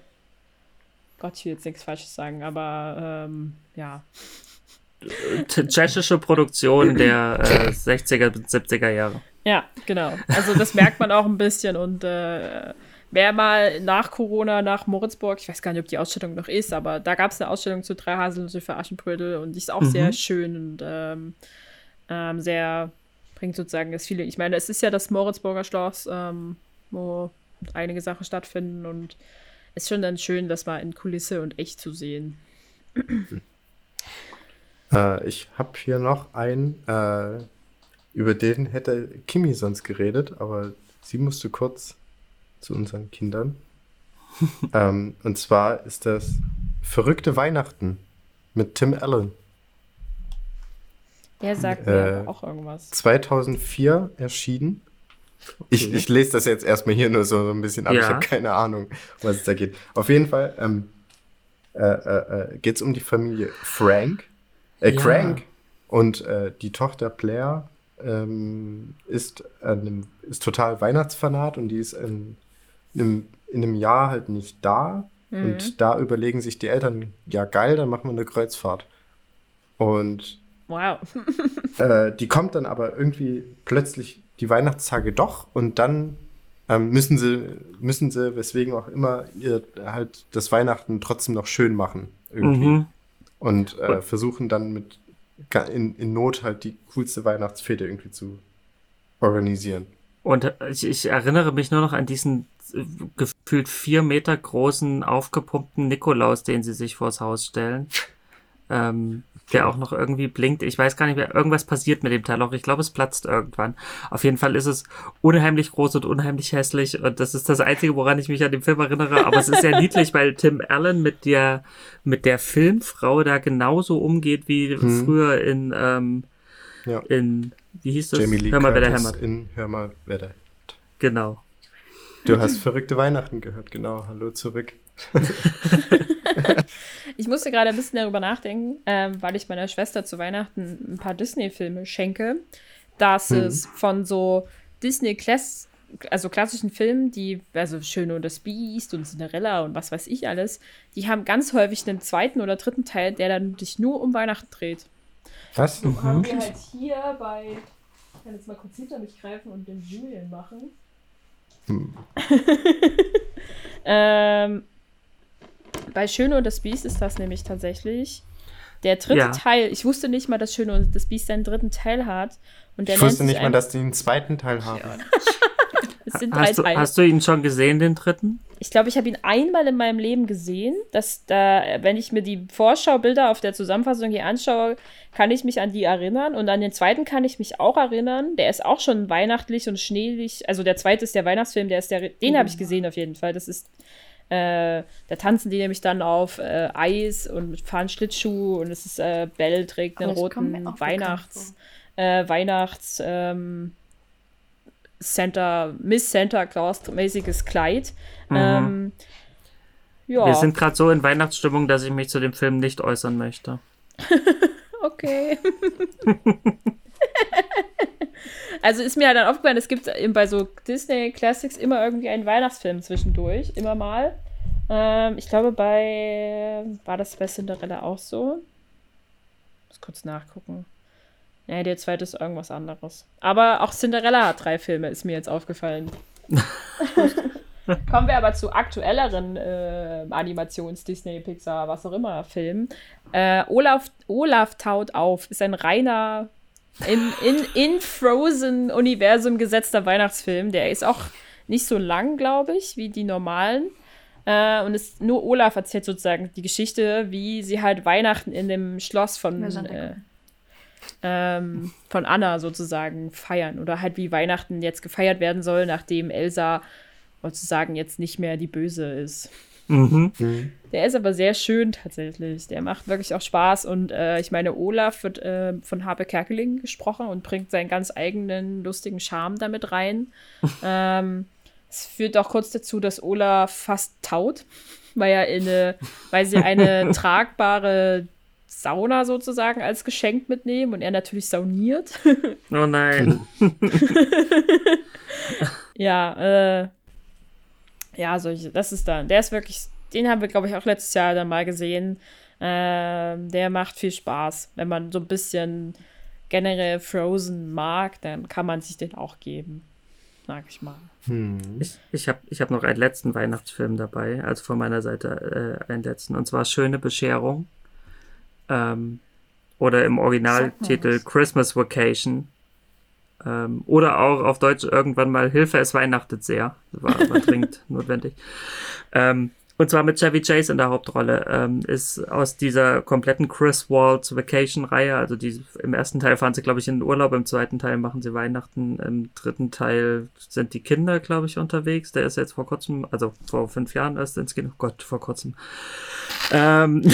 Gott, ich will jetzt nichts Falsches sagen, aber ähm, ja. Tschechische Produktion der äh, 60er bis 70er Jahre. Ja, genau. Also das merkt man auch ein bisschen und äh, wer mal nach Corona nach Moritzburg, ich weiß gar nicht, ob die Ausstellung noch ist, aber da gab es eine Ausstellung zu drei Haselnüsse für Aschenbrödel und die ist auch mhm. sehr schön und ähm, ähm, sehr, bringt sozusagen das viele. Ich meine, es ist ja das Moritzburger Schloss, ähm, wo einige Sachen stattfinden und ist schon dann schön, das mal in Kulisse und echt zu sehen. Äh, ich habe hier noch einen, äh, über den hätte Kimi sonst geredet, aber sie musste kurz zu unseren Kindern. ähm, und zwar ist das Verrückte Weihnachten mit Tim Allen. Der sagt äh, mir auch irgendwas. 2004 erschieden. Okay. Ich, ich lese das jetzt erstmal hier nur so, so ein bisschen ab. Ja. Ich habe keine Ahnung, was es da geht. Auf jeden Fall ähm, äh, äh, äh geht es um die Familie Frank. Äh, ja. Crank. Und äh, die Tochter Blair ähm, ist, einem, ist total Weihnachtsfanat und die ist in, in, einem, in einem Jahr halt nicht da. Mhm. Und da überlegen sich die Eltern, ja geil, dann machen wir eine Kreuzfahrt. Und wow. äh, die kommt dann aber irgendwie plötzlich die Weihnachtstage doch und dann ähm, müssen sie, müssen sie, weswegen auch immer, ihr halt das Weihnachten trotzdem noch schön machen. Irgendwie. Mhm. Und äh, versuchen dann mit in, in Not halt die coolste Weihnachtsfete irgendwie zu organisieren. Und ich, ich erinnere mich nur noch an diesen äh, gefühlt vier Meter großen, aufgepumpten Nikolaus, den sie sich vors Haus stellen ähm, der auch noch irgendwie blinkt. Ich weiß gar nicht mehr, irgendwas passiert mit dem Teil auch. Ich glaube, es platzt irgendwann. Auf jeden Fall ist es unheimlich groß und unheimlich hässlich und das ist das Einzige, woran ich mich an dem Film erinnere. Aber es ist sehr niedlich, weil Tim Allen mit der, mit der Filmfrau da genauso umgeht wie hm. früher in, ähm, ja. in, wie hieß das? Jamie Lee Hör mal, wer der hämmert. In Hör mal, wer der Genau. Du hast verrückte Weihnachten gehört, genau. Hallo zurück. ich musste gerade ein bisschen darüber nachdenken, ähm, weil ich meiner Schwester zu Weihnachten ein paar Disney-Filme schenke, dass mhm. es von so Disney-Class also klassischen Filmen, die, also Schöne und das Biest und Cinderella und was weiß ich alles, die haben ganz häufig einen zweiten oder dritten Teil, der dann sich nur um Weihnachten dreht. Was? So mhm. haben wir halt hier bei, ich kann jetzt mal kurz hinter mich greifen und den Julian machen. Hm. ähm, bei Schöne und das Biest ist das nämlich tatsächlich. Der dritte ja. Teil, ich wusste nicht mal, dass Schöne und das Biest einen dritten Teil hat. Und der ich wusste nicht mal, dass die einen zweiten Teil haben. Ja. es sind hast, drei du, hast du ihn schon gesehen, den dritten? Ich glaube, ich habe ihn einmal in meinem Leben gesehen. Dass da, wenn ich mir die Vorschaubilder auf der Zusammenfassung hier anschaue, kann ich mich an die erinnern. Und an den zweiten kann ich mich auch erinnern. Der ist auch schon weihnachtlich und schneelich. Also der zweite ist der Weihnachtsfilm, der ist der, den habe ich oh. gesehen auf jeden Fall. Das ist äh, da tanzen die nämlich dann auf äh, Eis und fahren Schlittschuh und es ist äh, Belle trägt einen roten Weihnachts, äh, Weihnachts ähm, Santa, Miss Santa Claus mäßiges Kleid. Mhm. Ähm, ja. Wir sind gerade so in Weihnachtsstimmung, dass ich mich zu dem Film nicht äußern möchte. okay. also ist mir halt dann aufgefallen, es gibt bei so Disney Classics immer irgendwie einen Weihnachtsfilm zwischendurch, immer mal. Ähm, ich glaube, bei. War das bei Cinderella auch so? Muss kurz nachgucken. Ja, der zweite ist irgendwas anderes. Aber auch Cinderella hat drei Filme, ist mir jetzt aufgefallen. Kommen wir aber zu aktuelleren äh, Animations-, Disney, Pixar, was auch immer Filmen. Äh, Olaf, Olaf taut auf ist ein reiner in, in, in Frozen-Universum gesetzter Weihnachtsfilm. Der ist auch nicht so lang, glaube ich, wie die normalen. Äh, und es, nur Olaf erzählt sozusagen die Geschichte, wie sie halt Weihnachten in dem Schloss von, äh, ähm, von Anna sozusagen feiern. Oder halt wie Weihnachten jetzt gefeiert werden soll, nachdem Elsa sozusagen jetzt nicht mehr die Böse ist. Mhm. Mhm. Der ist aber sehr schön tatsächlich. Der macht wirklich auch Spaß. Und äh, ich meine, Olaf wird äh, von Habe Kerkeling gesprochen und bringt seinen ganz eigenen lustigen Charme damit rein. ähm, es führt auch kurz dazu, dass Olaf fast taut, weil er in eine, weil sie eine tragbare Sauna sozusagen als Geschenk mitnehmen und er natürlich sauniert. Oh nein. ja, äh, ja, solche, das ist dann, der ist wirklich, den haben wir, glaube ich, auch letztes Jahr dann mal gesehen. Ähm, der macht viel Spaß. Wenn man so ein bisschen generell Frozen mag, dann kann man sich den auch geben. Sag ich mal. Hm. Ich, ich habe ich hab noch einen letzten Weihnachtsfilm dabei, also von meiner Seite äh, einen letzten, und zwar Schöne Bescherung. Ähm, oder im Originaltitel. Christmas Vacation. Ähm, oder auch auf Deutsch irgendwann mal Hilfe, es weihnachtet sehr. War aber dringend notwendig. Ähm, und zwar mit Chevy Chase in der Hauptrolle. Ähm, ist aus dieser kompletten Chris Waltz Vacation-Reihe, also die, im ersten Teil fahren sie, glaube ich, in den Urlaub, im zweiten Teil machen sie Weihnachten, im dritten Teil sind die Kinder, glaube ich, unterwegs. Der ist jetzt vor kurzem, also vor fünf Jahren erst ins Kino, oh Gott, vor kurzem. Ähm,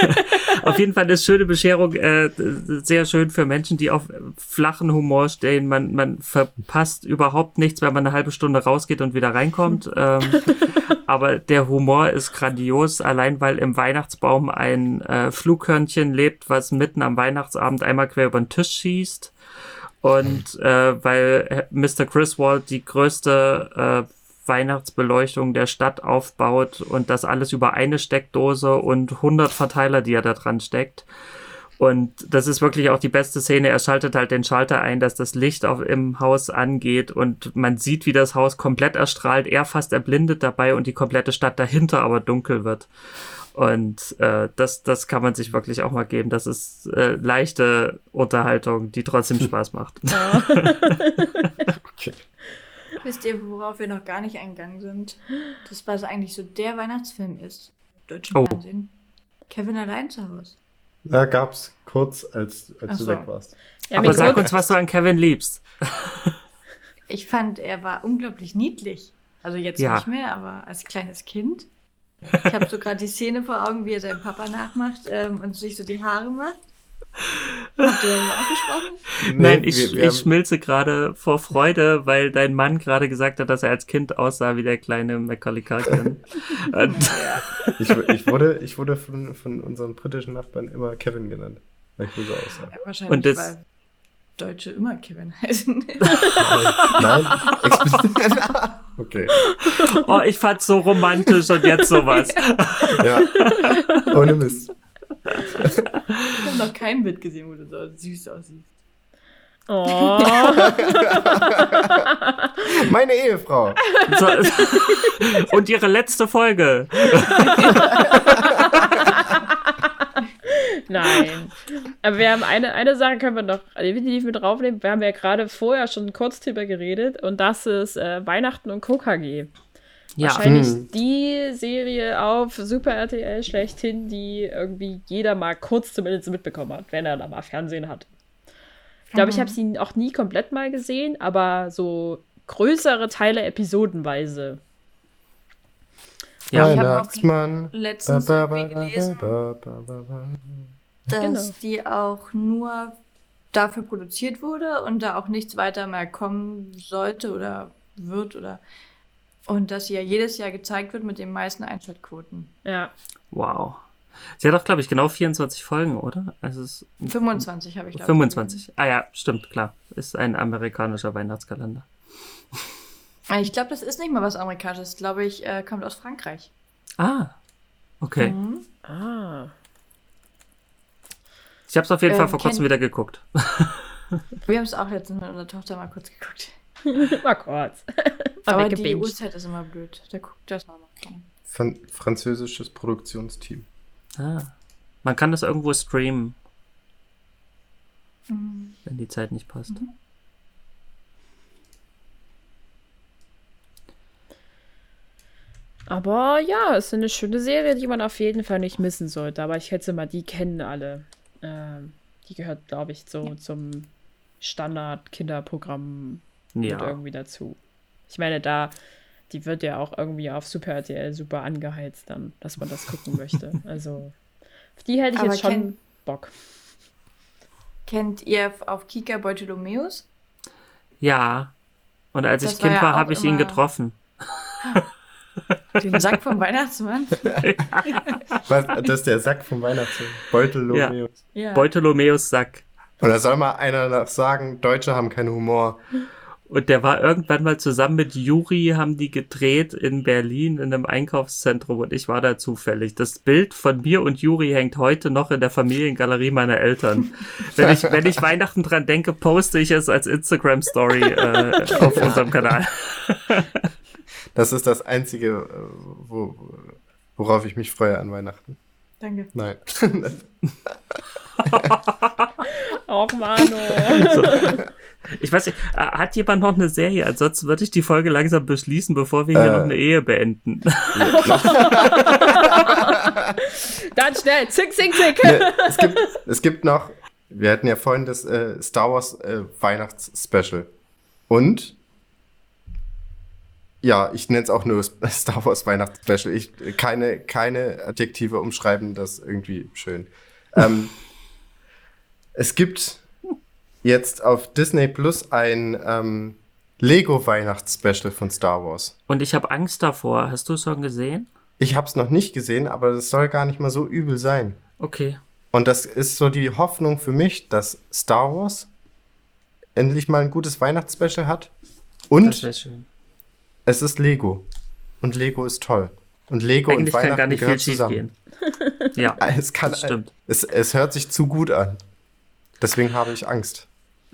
auf jeden Fall eine schöne Bescherung, äh, sehr schön für Menschen, die auf flachen Humor stehen. Man, man verpasst überhaupt nichts, wenn man eine halbe Stunde rausgeht und wieder reinkommt. Ähm, aber der Humor ist grandios, allein weil im Weihnachtsbaum ein äh, Flughörnchen lebt, was mitten am Weihnachtsabend einmal quer über den Tisch schießt. Und äh, weil Mr. Griswold die größte äh, Weihnachtsbeleuchtung der Stadt aufbaut und das alles über eine Steckdose und 100 Verteiler, die er da dran steckt. Und das ist wirklich auch die beste Szene. Er schaltet halt den Schalter ein, dass das Licht auf, im Haus angeht und man sieht, wie das Haus komplett erstrahlt, er fast erblindet dabei und die komplette Stadt dahinter aber dunkel wird. Und äh, das, das kann man sich wirklich auch mal geben. Das ist äh, leichte Unterhaltung, die trotzdem Spaß macht. Okay. Wisst ihr, worauf wir noch gar nicht eingegangen sind? Das, was eigentlich so der Weihnachtsfilm ist. Im deutschen Oh. Fernsehen. Kevin allein zu Hause. Da gab's kurz, als, als Ach du so. weg warst. Ja, aber sag uns, was du an Kevin liebst. Ich fand, er war unglaublich niedlich. Also jetzt Ja. nicht mehr, aber als kleines Kind. Ich habe so gerade die Szene vor Augen, wie er seinen Papa nachmacht ähm, und sich so die Haare macht. Habt ihr darüber gesprochen? Nein, Nee, ich, wir- ich schmilze gerade vor Freude, weil dein Mann gerade gesagt hat, dass er als Kind aussah wie der kleine Macaulay Culkin. Ich, ich wurde, ich wurde von, von unseren britischen Nachbarn immer Kevin genannt, weil ich nur so aussah. Ja, wahrscheinlich, Und das- weil Deutsche immer Kevin heißen. Nein, explizit. okay. oh, ich fand's so romantisch und jetzt sowas. Ja. Ohne Mist. Ich habe noch kein Bild gesehen, wo du so süß aussiehst. Oh, Meine Ehefrau. So, und ihre letzte Folge. nein. Aber wir haben eine, eine Sache können wir noch definitiv mit draufnehmen. Wir haben ja gerade vorher schon kurz drüber geredet und das ist äh, Weihnachten und KKG. Ja, Wahrscheinlich Hm. die Serie auf Super RTL schlechthin, die irgendwie jeder mal kurz zumindest mitbekommen hat, wenn er da mal Fernsehen hat. Ich glaube, ich habe sie auch nie komplett mal gesehen, aber so größere Teile episodenweise. Ja. Ich hab auch letztens Ba, ba, irgendwie ba, gelesen, dass Genau. die auch nur dafür produziert wurde und da auch nichts weiter mehr kommen sollte oder wird oder und dass sie ja jedes Jahr gezeigt wird mit den meisten Einschaltquoten. Ja. wow. Sie hat doch, glaube ich, genau 24 Folgen, oder? Also es ist 25 habe ich da. 25. Ah ja, stimmt, klar. Ist ein amerikanischer Weihnachtskalender. Ah, Ich glaube, das ist nicht mal was Amerikanisches. Glaube ich, äh, kommt aus Frankreich. Ah, okay. Mhm. Ah. Ich habe es auf jeden Fall Ähm, vor kurzem wieder geguckt. Wir haben es auch letztens mit unserer Tochter mal kurz geguckt. Mal kurz. Aber die. Uhrzeit ist immer blöd. Da guckt das mal noch. Fran französisches Produktionsteam. Ah. Man kann das irgendwo streamen, Mhm. wenn die Zeit nicht passt. Aber ja, es ist eine schöne Serie, die man auf jeden Fall nicht missen sollte. Aber ich schätze mal, die kennen alle. Ähm, die gehört, glaube ich, so zum Standard-Kinderprogramm mit Ja. irgendwie dazu. Ich meine, da die wird ja auch irgendwie auf Super RTL super angeheizt dann, dass man das gucken möchte. Also auf die hätte ich Aber jetzt schon kenn- Bock. Kennt ihr auf Kika Beutelomeus? Ja. Und als Das ich war Kind ja war, auch habe ich ihn getroffen. Den Sack vom Weihnachtsmann? Was, das ist der Sack vom Weihnachtsmann. Beutelomeus. Ja. Beutelomeus Sack. Und da soll mal einer noch sagen, Deutsche haben keinen Humor. Und der war irgendwann mal zusammen mit Juri, haben die gedreht in Berlin in einem Einkaufszentrum und ich war da zufällig. Das Bild von mir und Juri hängt heute noch in der Familiengalerie meiner Eltern. Wenn ich, wenn ich Weihnachten dran denke, poste ich es als Instagram-Story äh, auf unserem Kanal. Das ist das Einzige, äh, wo, worauf ich mich freue an Weihnachten. Danke. Nein. Och, Mano. Ich weiß nicht, äh, hat jemand noch eine Serie? Ansonsten würde ich die Folge langsam beschließen, bevor wir hier Äh. noch eine Ehe beenden. Dann schnell, zick, zick, zick. Ne, es, gibt, es gibt noch, wir hatten ja vorhin das äh, Star Wars äh, Weihnachts-Special. Und, ja, ich nenne es auch nur Star Wars Weihnachts-Special. Ich, keine, keine Adjektive umschreiben das irgendwie schön. Ähm, es gibt jetzt auf Disney Plus ein ähm, Lego Weihnachts-Special von Star Wars. Und ich habe Angst davor. Hast du es schon gesehen? Ich habe es noch nicht gesehen, aber es soll gar nicht mal so übel sein. Okay. Und das ist so die Hoffnung für mich, dass Star Wars endlich mal ein gutes Weihnachtsspecial hat. Und es ist Lego. Und Lego ist toll. Und Lego Eigentlich und kann Weihnachten gar nicht viel zusammen. gehen. Ja, Es, kann, das stimmt. es, es hört sich zu gut an. Deswegen habe ich Angst.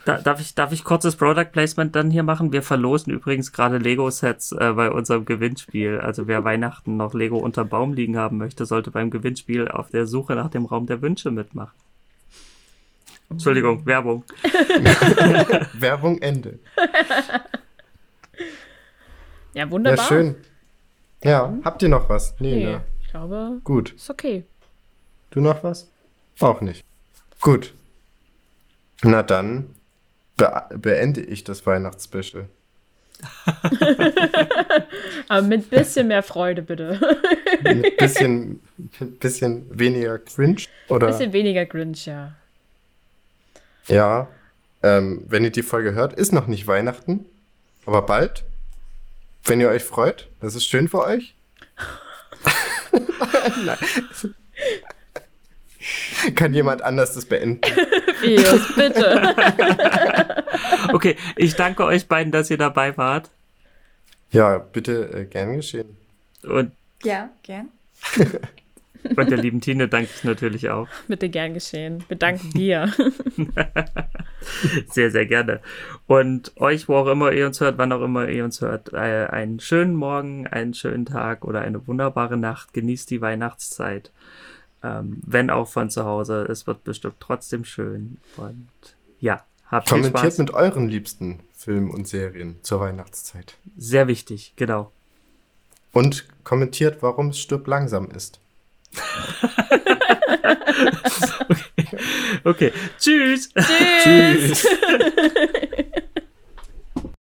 Da, darf, ich, darf ich kurzes Product Placement dann hier machen? Wir verlosen übrigens gerade Lego-Sets äh, bei unserem Gewinnspiel. Also wer Weihnachten noch Lego unterm Baum liegen haben möchte, sollte beim Gewinnspiel auf der Suche nach dem Raum der Wünsche mitmachen. Entschuldigung, Werbung. Werbung Ende. Ja, Ja, wunderbar. schön. Ja, habt ihr noch was? Nee, Nee, ne? ich glaube, Gut. ist okay. Du noch was? Auch nicht. Gut. Na dann be beende ich das Weihnachtsspecial. Aber mit bisschen mehr Freude, bitte. Mit bisschen, bisschen weniger cringe. Oder? bisschen weniger Grinch, ja. Ja. Ähm, wenn ihr die Folge hört, ist noch nicht Weihnachten. Aber bald. Wenn ihr euch freut, das ist schön für euch. Kann jemand anders das beenden? Fios, bitte. Okay, ich danke euch beiden, dass ihr dabei wart. Ja, bitte äh, gern geschehen. Und, Ja, gern. und der lieben Tine danke ich natürlich auch. bitte gern geschehen. Wir danken dir. Sehr, sehr gerne. Und euch, wo auch immer ihr uns hört, wann auch immer ihr uns hört, äh, einen schönen Morgen, einen schönen Tag oder eine wunderbare Nacht. Genießt die Weihnachtszeit. Ähm, wenn auch von zu Hause. Es wird bestimmt trotzdem schön. Und ja, habt viel Kommentiert Spaß. mit euren liebsten Filmen und Serien zur Weihnachtszeit. Sehr wichtig, genau. Und kommentiert, warum es stirb langsam ist. Okay, tschüss. Tschüss. Tschüss.